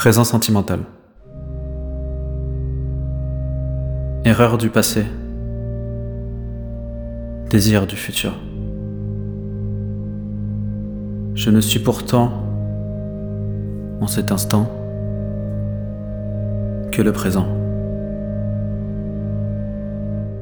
Présent sentimental. Erreur du passé. Désir du futur. Je ne suis pourtant, en cet instant, que le présent.